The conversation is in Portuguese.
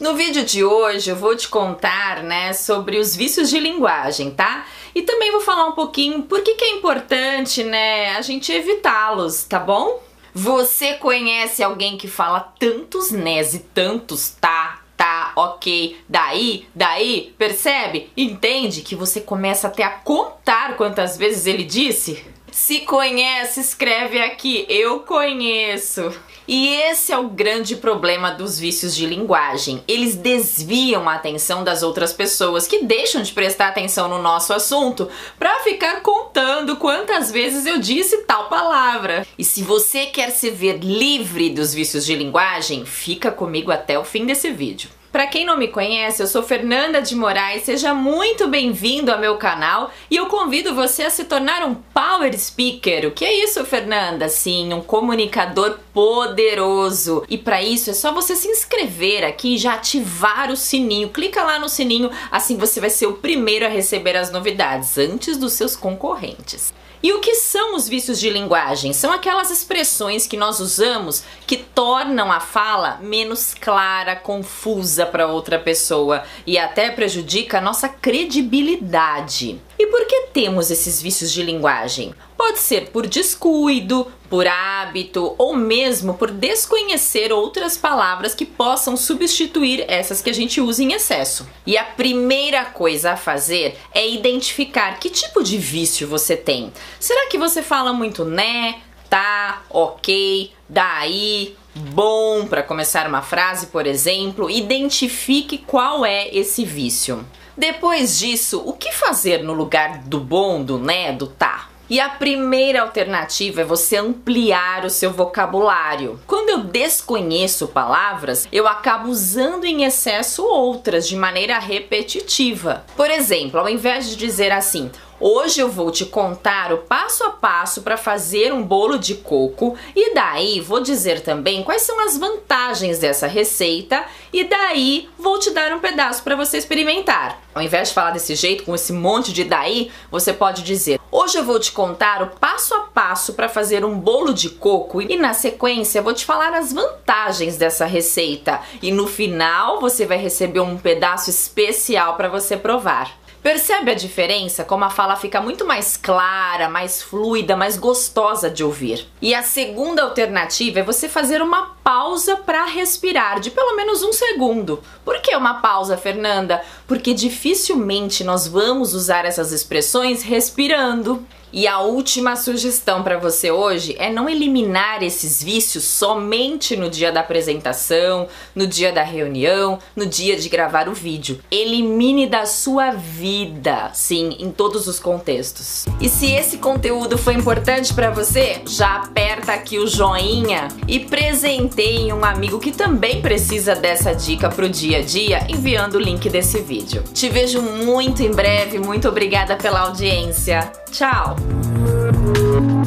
No vídeo de hoje eu vou te contar, né, sobre os vícios de linguagem, tá? E também vou falar um pouquinho por que, que é importante, né, a gente evitá-los, tá bom? Você conhece alguém que fala tantos nés e tantos tá, tá, ok, daí, daí, percebe? Entende que você começa até a contar quantas vezes ele disse? Se conhece, escreve aqui, eu conheço. E esse é o grande problema dos vícios de linguagem. Eles desviam a atenção das outras pessoas que deixam de prestar atenção no nosso assunto para ficar contando quantas vezes eu disse tal palavra. E se você quer se ver livre dos vícios de linguagem, fica comigo até o fim desse vídeo. Para quem não me conhece, eu sou Fernanda de Moraes, seja muito bem-vindo ao meu canal e eu convido você a se tornar um Power Speaker. O que é isso, Fernanda? Sim, um comunicador poderoso. E para isso é só você se inscrever aqui e já ativar o sininho. Clica lá no sininho, assim você vai ser o primeiro a receber as novidades antes dos seus concorrentes. E o que são os vícios de linguagem? São aquelas expressões que nós usamos que tornam a fala menos clara, confusa para outra pessoa e até prejudica a nossa credibilidade. E por que temos esses vícios de linguagem? Pode ser por descuido, por hábito ou mesmo por desconhecer outras palavras que possam substituir essas que a gente usa em excesso. E a primeira coisa a fazer é identificar que tipo de vício você tem. Será que você fala muito né, tá, ok, daí, bom para começar uma frase, por exemplo? Identifique qual é esse vício. Depois disso, o que fazer no lugar do bom, do né, do tá? E a primeira alternativa é você ampliar o seu vocabulário. Quando eu desconheço palavras, eu acabo usando em excesso outras de maneira repetitiva. Por exemplo, ao invés de dizer assim, Hoje eu vou te contar o passo a passo para fazer um bolo de coco e daí vou dizer também quais são as vantagens dessa receita e daí vou te dar um pedaço para você experimentar. Ao invés de falar desse jeito, com esse monte de daí, você pode dizer: Hoje eu vou te contar o passo a passo para fazer um bolo de coco e na sequência vou te falar as vantagens dessa receita e no final você vai receber um pedaço especial para você provar. Percebe a diferença? Como a fala fica muito mais clara, mais fluida, mais gostosa de ouvir. E a segunda alternativa é você fazer uma pausa para respirar de pelo menos um segundo. Por que uma pausa, Fernanda? Porque dificilmente nós vamos usar essas expressões respirando. E a última sugestão para você hoje é não eliminar esses vícios somente no dia da apresentação, no dia da reunião, no dia de gravar o vídeo. Elimine da sua vida, sim, em todos os contextos. E se esse conteúdo foi importante para você, já aperta aqui o joinha e presenteie um amigo que também precisa dessa dica pro dia a dia, enviando o link desse vídeo. Te vejo muito em breve, muito obrigada pela audiência. Tchau! Thank you.